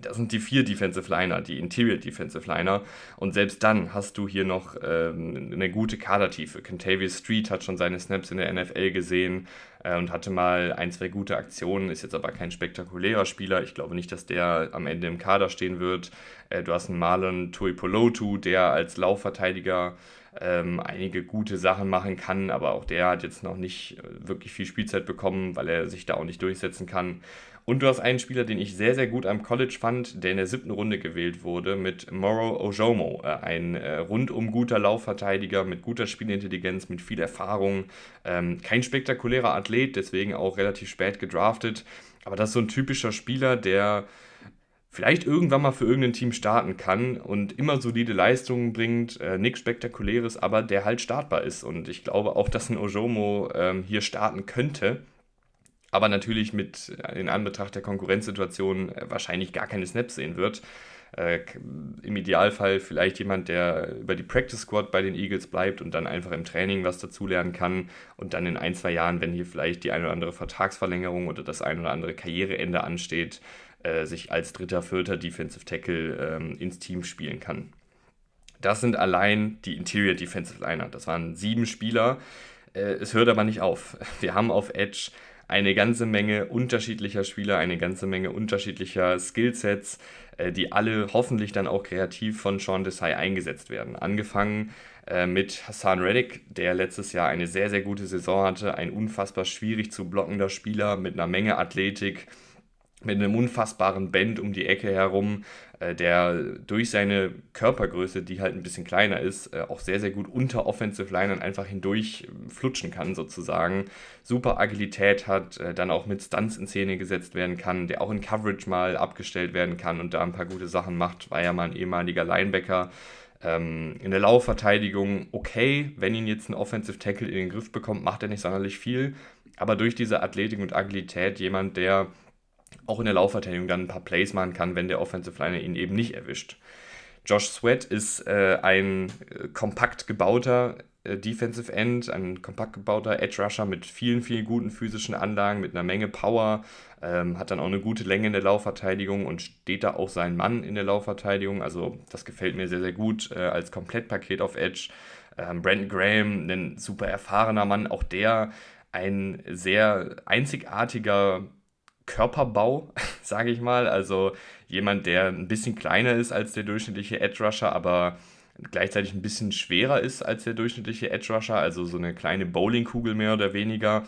Das sind die vier Defensive Liner, die Interior Defensive Liner. Und selbst dann hast du hier noch ähm, eine gute Kadertiefe. Kentavious Street hat schon seine Snaps in der NFL gesehen äh, und hatte mal ein, zwei gute Aktionen, ist jetzt aber kein spektakulärer Spieler. Ich glaube nicht, dass der am Ende im Kader stehen wird. Äh, du hast einen Marlon Tuipolotu, der als Laufverteidiger ähm, einige gute Sachen machen kann, aber auch der hat jetzt noch nicht äh, wirklich viel Spielzeit bekommen, weil er sich da auch nicht durchsetzen kann. Und du hast einen Spieler, den ich sehr, sehr gut am College fand, der in der siebten Runde gewählt wurde, mit Moro Ojomo. Äh, ein äh, rundum guter Laufverteidiger mit guter Spielintelligenz, mit viel Erfahrung. Ähm, kein spektakulärer Athlet, deswegen auch relativ spät gedraftet. Aber das ist so ein typischer Spieler, der vielleicht irgendwann mal für irgendein Team starten kann und immer solide Leistungen bringt, äh, nichts Spektakuläres, aber der halt startbar ist. Und ich glaube auch, dass ein Ojomo ähm, hier starten könnte aber natürlich mit äh, in Anbetracht der Konkurrenzsituation äh, wahrscheinlich gar keine Snaps sehen wird. Äh, Im Idealfall vielleicht jemand, der über die Practice Squad bei den Eagles bleibt und dann einfach im Training was dazulernen kann und dann in ein, zwei Jahren, wenn hier vielleicht die eine oder andere Vertragsverlängerung oder das ein oder andere Karriereende ansteht, äh, sich als dritter, vierter Defensive Tackle ähm, ins Team spielen kann. Das sind allein die Interior Defensive Liner. Das waren sieben Spieler. Äh, es hört aber nicht auf. Wir haben auf Edge eine ganze Menge unterschiedlicher Spieler, eine ganze Menge unterschiedlicher Skillsets, äh, die alle hoffentlich dann auch kreativ von Sean Desai eingesetzt werden. Angefangen äh, mit Hassan Reddick, der letztes Jahr eine sehr, sehr gute Saison hatte, ein unfassbar schwierig zu blockender Spieler mit einer Menge Athletik, mit einem unfassbaren Band um die Ecke herum, äh, der durch seine Körpergröße, die halt ein bisschen kleiner ist, äh, auch sehr, sehr gut unter Offensive Linern einfach hindurch flutschen kann, sozusagen. Super Agilität hat, äh, dann auch mit Stunts in Szene gesetzt werden kann, der auch in Coverage mal abgestellt werden kann und da ein paar gute Sachen macht. War ja mal ein ehemaliger Linebacker. Ähm, in der Laufverteidigung okay, wenn ihn jetzt ein Offensive Tackle in den Griff bekommt, macht er nicht sonderlich viel. Aber durch diese Athletik und Agilität jemand, der auch in der Laufverteidigung dann ein paar Plays machen kann, wenn der Offensive Liner ihn eben nicht erwischt. Josh Sweat ist äh, ein äh, kompakt gebauter äh, Defensive End, ein kompakt gebauter Edge Rusher mit vielen, vielen guten physischen Anlagen, mit einer Menge Power, ähm, hat dann auch eine gute Länge in der Laufverteidigung und steht da auch sein Mann in der Laufverteidigung. Also das gefällt mir sehr, sehr gut äh, als Komplettpaket auf Edge. Ähm, Brandon Graham, ein super erfahrener Mann, auch der ein sehr einzigartiger Körperbau, sage ich mal. Also jemand, der ein bisschen kleiner ist als der durchschnittliche Edge Rusher, aber gleichzeitig ein bisschen schwerer ist als der durchschnittliche Edge Rusher, also so eine kleine Bowlingkugel mehr oder weniger.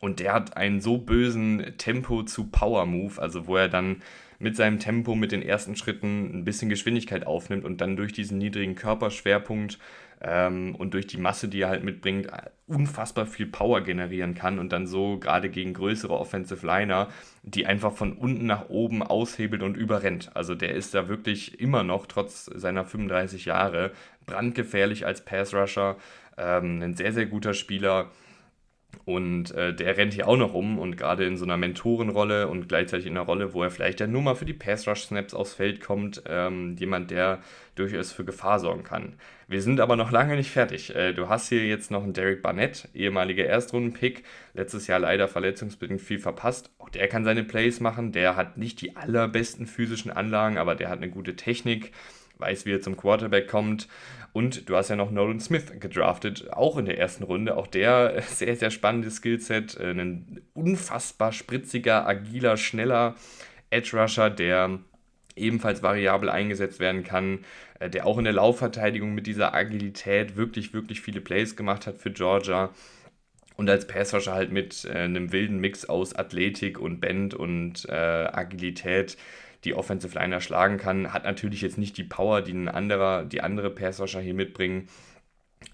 Und der hat einen so bösen Tempo zu Power Move, also wo er dann mit seinem Tempo, mit den ersten Schritten ein bisschen Geschwindigkeit aufnimmt und dann durch diesen niedrigen Körperschwerpunkt ähm, und durch die Masse, die er halt mitbringt, unfassbar viel Power generieren kann und dann so gerade gegen größere Offensive Liner, die einfach von unten nach oben aushebelt und überrennt. Also der ist da wirklich immer noch, trotz seiner 35 Jahre, brandgefährlich als Pass Rusher, ähm, ein sehr, sehr guter Spieler und äh, der rennt hier auch noch rum und gerade in so einer Mentorenrolle und gleichzeitig in einer Rolle, wo er vielleicht dann nur mal für die Pass-Rush-Snaps aufs Feld kommt, ähm, jemand, der durchaus für Gefahr sorgen kann. Wir sind aber noch lange nicht fertig. Äh, du hast hier jetzt noch einen Derek Barnett, ehemaliger Erstrunden-Pick, letztes Jahr leider verletzungsbedingt viel verpasst. Auch der kann seine Plays machen, der hat nicht die allerbesten physischen Anlagen, aber der hat eine gute Technik weiß, wie er zum Quarterback kommt. Und du hast ja noch Nolan Smith gedraftet, auch in der ersten Runde. Auch der sehr, sehr spannendes Skillset. Äh, ein unfassbar spritziger, agiler, schneller Edge Rusher, der ebenfalls variabel eingesetzt werden kann, äh, der auch in der Laufverteidigung mit dieser Agilität wirklich, wirklich viele Plays gemacht hat für Georgia. Und als Passrusher halt mit äh, einem wilden Mix aus Athletik und Bend und äh, Agilität die Offensive Liner schlagen kann. Hat natürlich jetzt nicht die Power, die ein anderer, die andere Passrusher hier mitbringen.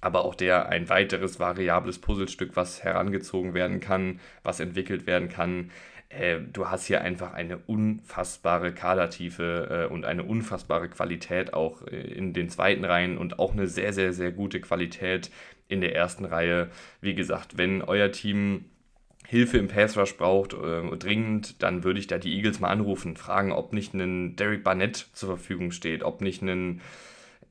Aber auch der ein weiteres variables Puzzlestück, was herangezogen werden kann, was entwickelt werden kann. Äh, du hast hier einfach eine unfassbare Kadertiefe äh, und eine unfassbare Qualität auch äh, in den zweiten Reihen und auch eine sehr, sehr, sehr gute Qualität in der ersten Reihe. Wie gesagt, wenn euer Team Hilfe im Pass Rush braucht, äh, dringend, dann würde ich da die Eagles mal anrufen, fragen, ob nicht ein Derek Barnett zur Verfügung steht, ob nicht ein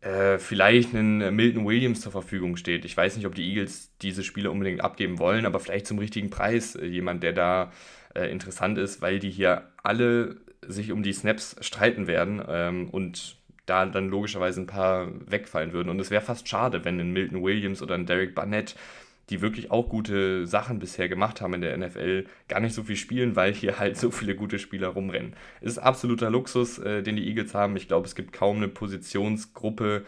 äh, vielleicht ein Milton Williams zur Verfügung steht. Ich weiß nicht, ob die Eagles diese Spiele unbedingt abgeben wollen, aber vielleicht zum richtigen Preis äh, jemand, der da äh, interessant ist, weil die hier alle sich um die Snaps streiten werden ähm, und da dann logischerweise ein paar wegfallen würden. Und es wäre fast schade, wenn ein Milton Williams oder ein Derek Barnett die wirklich auch gute Sachen bisher gemacht haben in der NFL, gar nicht so viel spielen, weil hier halt so viele gute Spieler rumrennen. Es ist absoluter Luxus, äh, den die Eagles haben. Ich glaube, es gibt kaum eine Positionsgruppe,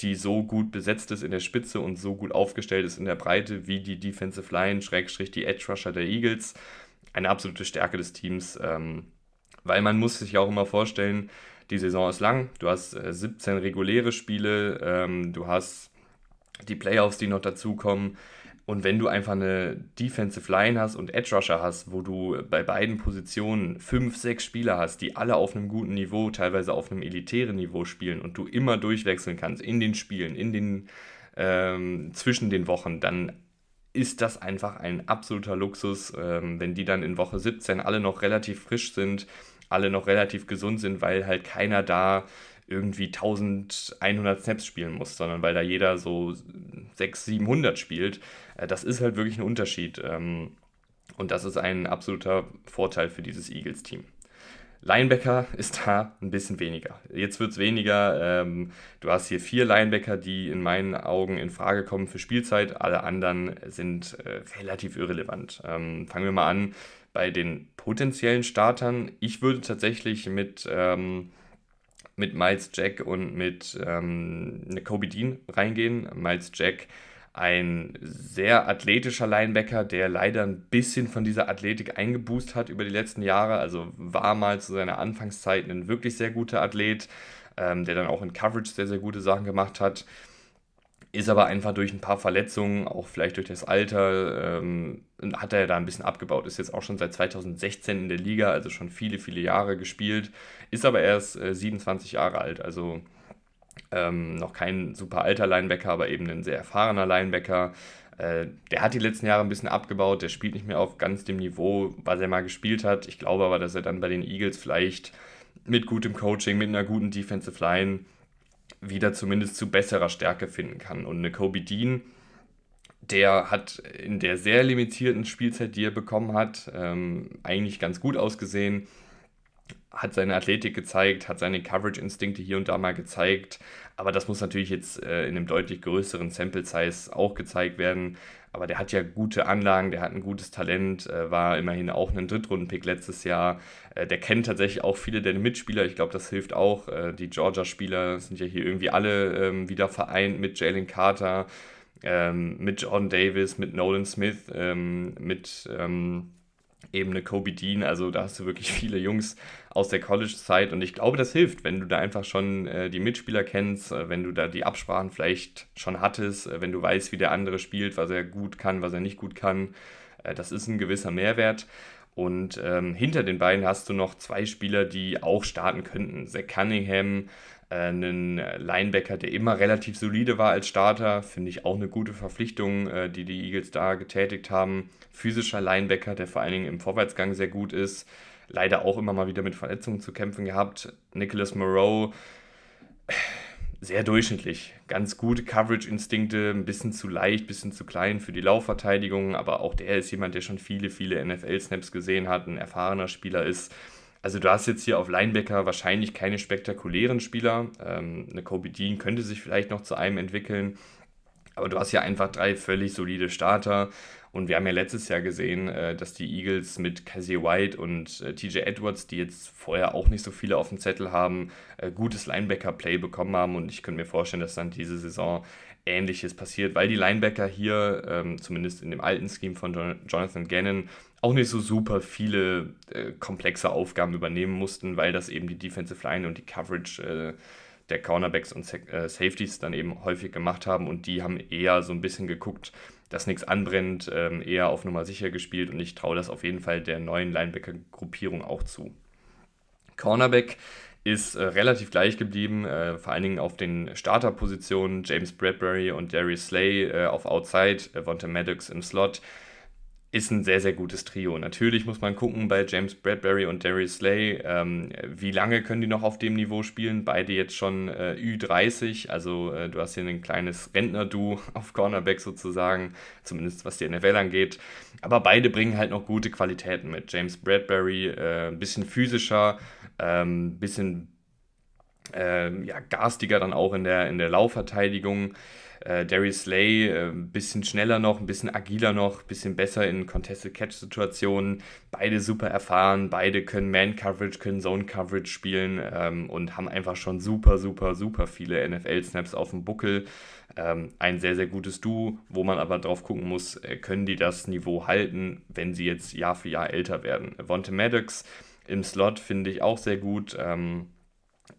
die so gut besetzt ist in der Spitze und so gut aufgestellt ist in der Breite wie die Defensive Line, Schrägstrich die Edge Rusher der Eagles. Eine absolute Stärke des Teams, ähm, weil man muss sich ja auch immer vorstellen, die Saison ist lang, du hast äh, 17 reguläre Spiele, ähm, du hast die Playoffs, die noch dazukommen. Und wenn du einfach eine Defensive Line hast und Edge Rusher hast, wo du bei beiden Positionen fünf, sechs Spieler hast, die alle auf einem guten Niveau, teilweise auf einem elitären Niveau spielen und du immer durchwechseln kannst in den Spielen, in den ähm, zwischen den Wochen, dann ist das einfach ein absoluter Luxus, ähm, wenn die dann in Woche 17 alle noch relativ frisch sind, alle noch relativ gesund sind, weil halt keiner da irgendwie 1100 Snaps spielen muss, sondern weil da jeder so 600, 700 spielt. Äh, das ist halt wirklich ein Unterschied. Ähm, und das ist ein absoluter Vorteil für dieses Eagles-Team. Linebacker ist da ein bisschen weniger. Jetzt wird es weniger. Ähm, du hast hier vier Linebacker, die in meinen Augen in Frage kommen für Spielzeit. Alle anderen sind äh, relativ irrelevant. Ähm, fangen wir mal an bei den potenziellen Startern. Ich würde tatsächlich mit ähm, mit Miles Jack und mit ähm, Kobe Dean reingehen. Miles Jack ein sehr athletischer Linebacker, der leider ein bisschen von dieser Athletik eingeboost hat über die letzten Jahre. Also war mal zu seiner Anfangszeit ein wirklich sehr guter Athlet, ähm, der dann auch in Coverage sehr, sehr gute Sachen gemacht hat. Ist aber einfach durch ein paar Verletzungen, auch vielleicht durch das Alter, ähm, hat er da ein bisschen abgebaut. Ist jetzt auch schon seit 2016 in der Liga, also schon viele, viele Jahre gespielt. Ist aber erst äh, 27 Jahre alt, also ähm, noch kein super alter Linebacker, aber eben ein sehr erfahrener Linebacker. Äh, der hat die letzten Jahre ein bisschen abgebaut, der spielt nicht mehr auf ganz dem Niveau, was er mal gespielt hat. Ich glaube aber, dass er dann bei den Eagles vielleicht mit gutem Coaching, mit einer guten Defensive Line wieder zumindest zu besserer Stärke finden kann. Und eine Kobe Dean, der hat in der sehr limitierten Spielzeit, die er bekommen hat, ähm, eigentlich ganz gut ausgesehen hat seine Athletik gezeigt, hat seine Coverage-Instinkte hier und da mal gezeigt. Aber das muss natürlich jetzt äh, in einem deutlich größeren Sample-Size auch gezeigt werden. Aber der hat ja gute Anlagen, der hat ein gutes Talent, äh, war immerhin auch ein Drittrunden-Pick letztes Jahr. Äh, der kennt tatsächlich auch viele der Mitspieler. Ich glaube, das hilft auch. Äh, die Georgia-Spieler sind ja hier irgendwie alle ähm, wieder vereint mit Jalen Carter, ähm, mit Jordan Davis, mit Nolan Smith, ähm, mit ähm, eben eine Kobe Dean. Also da hast du wirklich viele Jungs aus der College-Zeit und ich glaube, das hilft, wenn du da einfach schon äh, die Mitspieler kennst, äh, wenn du da die Absprachen vielleicht schon hattest, äh, wenn du weißt, wie der andere spielt, was er gut kann, was er nicht gut kann. Äh, das ist ein gewisser Mehrwert. Und ähm, hinter den beiden hast du noch zwei Spieler, die auch starten könnten. Zach Cunningham, einen Linebacker, der immer relativ solide war als Starter, finde ich auch eine gute Verpflichtung, äh, die die Eagles da getätigt haben. Physischer Linebacker, der vor allen Dingen im Vorwärtsgang sehr gut ist. Leider auch immer mal wieder mit Verletzungen zu kämpfen gehabt. Nicholas Moreau, sehr durchschnittlich. Ganz gute Coverage-Instinkte, ein bisschen zu leicht, ein bisschen zu klein für die Laufverteidigung, aber auch der ist jemand, der schon viele, viele NFL-Snaps gesehen hat, ein erfahrener Spieler ist. Also du hast jetzt hier auf Linebacker wahrscheinlich keine spektakulären Spieler. Ähm, eine Kobe Dean könnte sich vielleicht noch zu einem entwickeln. Aber du hast hier einfach drei völlig solide Starter. Und wir haben ja letztes Jahr gesehen, äh, dass die Eagles mit Cassie White und äh, TJ Edwards, die jetzt vorher auch nicht so viele auf dem Zettel haben, äh, gutes Linebacker-Play bekommen haben. Und ich könnte mir vorstellen, dass dann diese Saison Ähnliches passiert, weil die Linebacker hier, ähm, zumindest in dem alten Scheme von Jonathan Gannon, auch nicht so super viele äh, komplexe Aufgaben übernehmen mussten, weil das eben die Defensive Line und die Coverage äh, der Cornerbacks und äh, Safeties dann eben häufig gemacht haben und die haben eher so ein bisschen geguckt, dass nichts anbrennt, ähm, eher auf Nummer sicher gespielt und ich traue das auf jeden Fall der neuen Linebacker-Gruppierung auch zu. Cornerback ist äh, relativ gleich geblieben, äh, vor allen Dingen auf den Starterpositionen James Bradbury und Darius Slay äh, auf Outside, äh, Vontae Maddox im Slot ist ein sehr, sehr gutes Trio. Natürlich muss man gucken bei James Bradbury und Darius Slay, ähm, wie lange können die noch auf dem Niveau spielen? Beide jetzt schon äh, Ü30, also äh, du hast hier ein kleines Rentner-Du auf Cornerback sozusagen, zumindest was die NFL angeht. Aber beide bringen halt noch gute Qualitäten mit. James Bradbury äh, ein bisschen physischer, ein ähm, bisschen ähm, ja, garstiger dann auch in der, in der Laufverteidigung. Äh, Darius Slay äh, ein bisschen schneller noch, ein bisschen agiler noch, ein bisschen besser in Contested Catch Situationen. Beide super erfahren, beide können Man Coverage, können Zone Coverage spielen ähm, und haben einfach schon super, super, super viele NFL Snaps auf dem Buckel. Ähm, ein sehr, sehr gutes Duo, wo man aber drauf gucken muss, äh, können die das Niveau halten, wenn sie jetzt Jahr für Jahr älter werden. Vontae Maddox im Slot finde ich auch sehr gut. Ähm,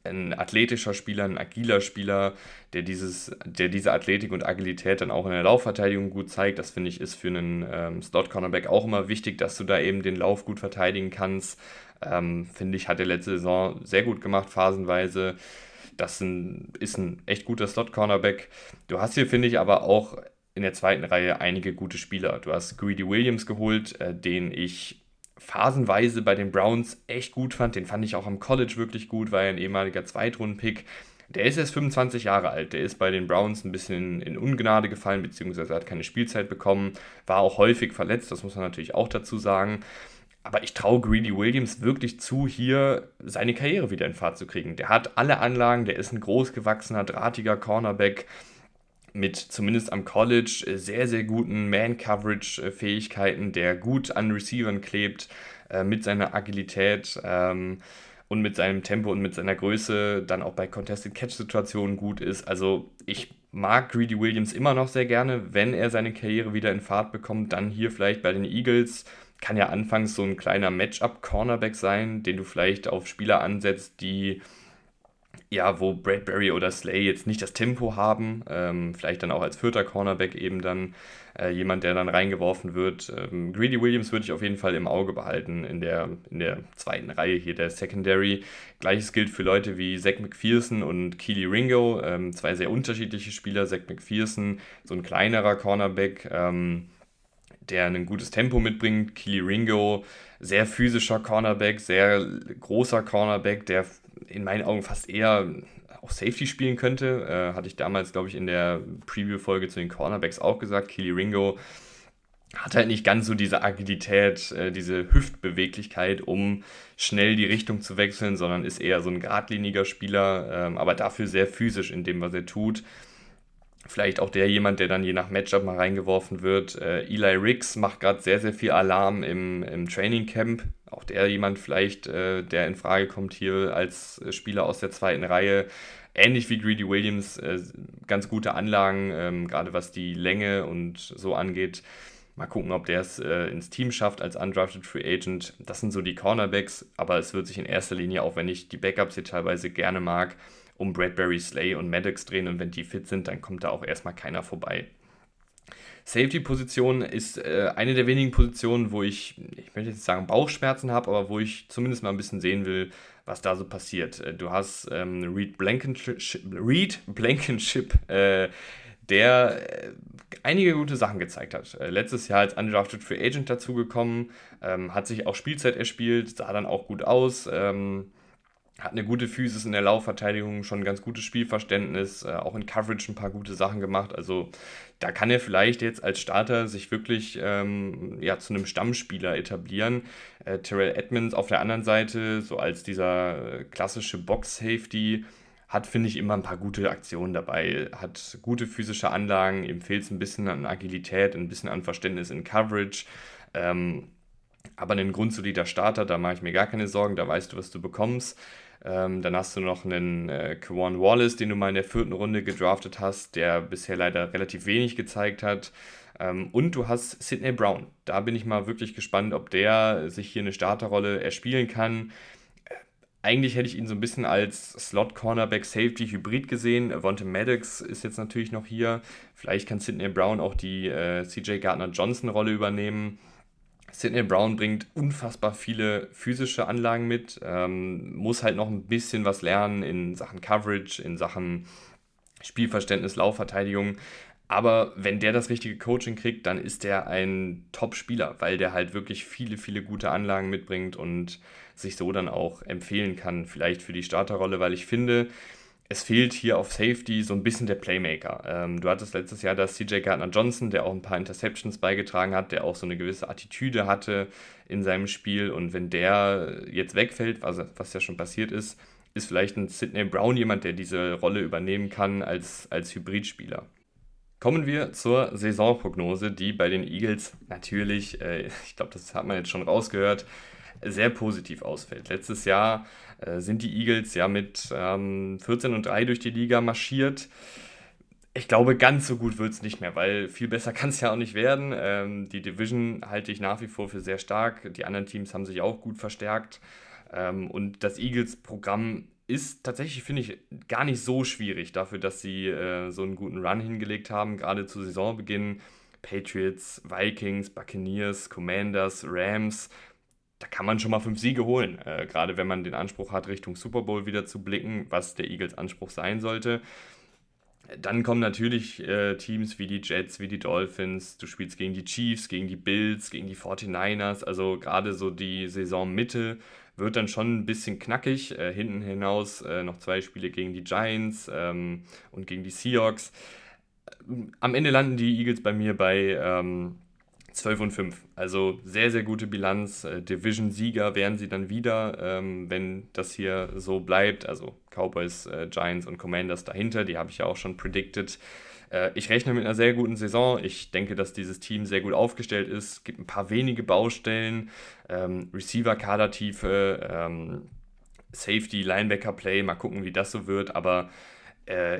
ein athletischer Spieler, ein agiler Spieler, der, dieses, der diese Athletik und Agilität dann auch in der Laufverteidigung gut zeigt. Das finde ich ist für einen ähm, Slot-Cornerback auch immer wichtig, dass du da eben den Lauf gut verteidigen kannst. Ähm, finde ich, hat er letzte Saison sehr gut gemacht, phasenweise. Das ein, ist ein echt guter Slot-Cornerback. Du hast hier, finde ich, aber auch in der zweiten Reihe einige gute Spieler. Du hast Greedy Williams geholt, äh, den ich phasenweise bei den Browns echt gut fand. Den fand ich auch am College wirklich gut, war ja ein ehemaliger Zweitrunden-Pick. Der ist erst 25 Jahre alt. Der ist bei den Browns ein bisschen in Ungnade gefallen, beziehungsweise hat keine Spielzeit bekommen. War auch häufig verletzt, das muss man natürlich auch dazu sagen. Aber ich traue Greedy Williams wirklich zu, hier seine Karriere wieder in Fahrt zu kriegen. Der hat alle Anlagen, der ist ein großgewachsener, drahtiger Cornerback mit zumindest am College äh, sehr, sehr guten Man-Coverage-Fähigkeiten, der gut an Receivern klebt, äh, mit seiner Agilität ähm, und mit seinem Tempo und mit seiner Größe dann auch bei Contested Catch-Situationen gut ist. Also ich mag Greedy Williams immer noch sehr gerne. Wenn er seine Karriere wieder in Fahrt bekommt, dann hier vielleicht bei den Eagles. Kann ja anfangs so ein kleiner Matchup-Cornerback sein, den du vielleicht auf Spieler ansetzt, die ja, wo Bradbury oder Slay jetzt nicht das Tempo haben, ähm, vielleicht dann auch als vierter Cornerback eben dann äh, jemand, der dann reingeworfen wird. Ähm, Greedy Williams würde ich auf jeden Fall im Auge behalten in der, in der zweiten Reihe hier der Secondary. Gleiches gilt für Leute wie Zach McPherson und Keely Ringo, ähm, zwei sehr unterschiedliche Spieler. Zach McPherson, so ein kleinerer Cornerback, ähm, der ein gutes Tempo mitbringt. Keely Ringo, sehr physischer Cornerback, sehr großer Cornerback, der in meinen Augen fast eher auch Safety spielen könnte. Äh, hatte ich damals, glaube ich, in der Preview-Folge zu den Cornerbacks auch gesagt. Keely Ringo hat halt nicht ganz so diese Agilität, äh, diese Hüftbeweglichkeit, um schnell die Richtung zu wechseln, sondern ist eher so ein geradliniger Spieler, ähm, aber dafür sehr physisch in dem, was er tut. Vielleicht auch der jemand, der dann je nach Matchup mal reingeworfen wird. Äh, Eli Riggs macht gerade sehr, sehr viel Alarm im, im Training Camp auch der jemand vielleicht, äh, der in Frage kommt hier als äh, Spieler aus der zweiten Reihe. Ähnlich wie Greedy Williams, äh, ganz gute Anlagen, ähm, gerade was die Länge und so angeht. Mal gucken, ob der es äh, ins Team schafft als undrafted Free Agent. Das sind so die Cornerbacks, aber es wird sich in erster Linie, auch wenn ich die Backups hier teilweise gerne mag, um Bradbury, Slay und Maddox drehen und wenn die fit sind, dann kommt da auch erstmal keiner vorbei. Safety-Position ist äh, eine der wenigen Positionen, wo ich, ich möchte jetzt sagen Bauchschmerzen habe, aber wo ich zumindest mal ein bisschen sehen will, was da so passiert. Äh, du hast ähm, Reed Blankenship, Reed Blankenship äh, der äh, einige gute Sachen gezeigt hat. Äh, letztes Jahr als Undrafted Free Agent dazugekommen, ähm, hat sich auch Spielzeit erspielt, sah dann auch gut aus. Ähm, hat eine gute Physis in der Laufverteidigung, schon ein ganz gutes Spielverständnis, äh, auch in Coverage ein paar gute Sachen gemacht. Also da kann er vielleicht jetzt als Starter sich wirklich ähm, ja, zu einem Stammspieler etablieren. Äh, Terrell Edmonds auf der anderen Seite, so als dieser äh, klassische Box-Safety, hat, finde ich, immer ein paar gute Aktionen dabei, hat gute physische Anlagen, ihm fehlt es ein bisschen an Agilität, ein bisschen an Verständnis in Coverage. Ähm, aber ein grundsolider Starter, da mache ich mir gar keine Sorgen, da weißt du, was du bekommst. Ähm, dann hast du noch einen äh, Kawan Wallace, den du mal in der vierten Runde gedraftet hast, der bisher leider relativ wenig gezeigt hat. Ähm, und du hast Sidney Brown. Da bin ich mal wirklich gespannt, ob der sich hier eine Starterrolle erspielen kann. Äh, eigentlich hätte ich ihn so ein bisschen als Slot-Cornerback-Safety-Hybrid gesehen. Vontae Maddox ist jetzt natürlich noch hier. Vielleicht kann Sidney Brown auch die äh, CJ Gardner-Johnson-Rolle übernehmen. Sidney Brown bringt unfassbar viele physische Anlagen mit, ähm, muss halt noch ein bisschen was lernen in Sachen Coverage, in Sachen Spielverständnis, Laufverteidigung. Aber wenn der das richtige Coaching kriegt, dann ist der ein Top-Spieler, weil der halt wirklich viele, viele gute Anlagen mitbringt und sich so dann auch empfehlen kann, vielleicht für die Starterrolle, weil ich finde, es fehlt hier auf Safety so ein bisschen der Playmaker. Ähm, du hattest letztes Jahr das CJ Gardner Johnson, der auch ein paar Interceptions beigetragen hat, der auch so eine gewisse Attitüde hatte in seinem Spiel. Und wenn der jetzt wegfällt, was, was ja schon passiert ist, ist vielleicht ein Sidney Brown jemand, der diese Rolle übernehmen kann als, als Hybridspieler. Kommen wir zur Saisonprognose, die bei den Eagles natürlich, äh, ich glaube, das hat man jetzt schon rausgehört, sehr positiv ausfällt. Letztes Jahr äh, sind die Eagles ja mit ähm, 14 und 3 durch die Liga marschiert. Ich glaube, ganz so gut wird es nicht mehr, weil viel besser kann es ja auch nicht werden. Ähm, die Division halte ich nach wie vor für sehr stark. Die anderen Teams haben sich auch gut verstärkt. Ähm, und das Eagles-Programm ist tatsächlich, finde ich, gar nicht so schwierig dafür, dass sie äh, so einen guten Run hingelegt haben, gerade zu Saisonbeginn. Patriots, Vikings, Buccaneers, Commanders, Rams, da kann man schon mal fünf Siege holen. Äh, gerade wenn man den Anspruch hat, Richtung Super Bowl wieder zu blicken, was der Eagles Anspruch sein sollte. Dann kommen natürlich äh, Teams wie die Jets, wie die Dolphins. Du spielst gegen die Chiefs, gegen die Bills, gegen die 49ers. Also gerade so die Saisonmitte wird dann schon ein bisschen knackig. Äh, hinten hinaus äh, noch zwei Spiele gegen die Giants ähm, und gegen die Seahawks. Am Ende landen die Eagles bei mir bei ähm, 12 und 5. Also sehr, sehr gute Bilanz. Äh, Division-Sieger werden sie dann wieder, ähm, wenn das hier so bleibt. Also Cowboys, äh, Giants und Commanders dahinter, die habe ich ja auch schon predicted. Äh, ich rechne mit einer sehr guten Saison. Ich denke, dass dieses Team sehr gut aufgestellt ist. Es gibt ein paar wenige Baustellen, ähm, Receiver-Kadertiefe, ähm, Safety, Linebacker-Play. Mal gucken, wie das so wird. Aber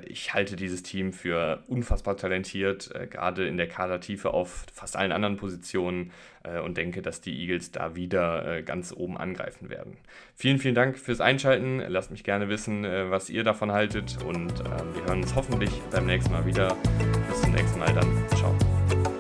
ich halte dieses Team für unfassbar talentiert, äh, gerade in der Kadertiefe auf fast allen anderen Positionen äh, und denke, dass die Eagles da wieder ganz oben angreifen werden. Vielen, vielen Dank fürs Einschalten. Lasst mich gerne wissen, was ihr davon haltet und wir hören uns hoffentlich beim nächsten Mal wieder. Bis zum nächsten Mal dann. Ciao.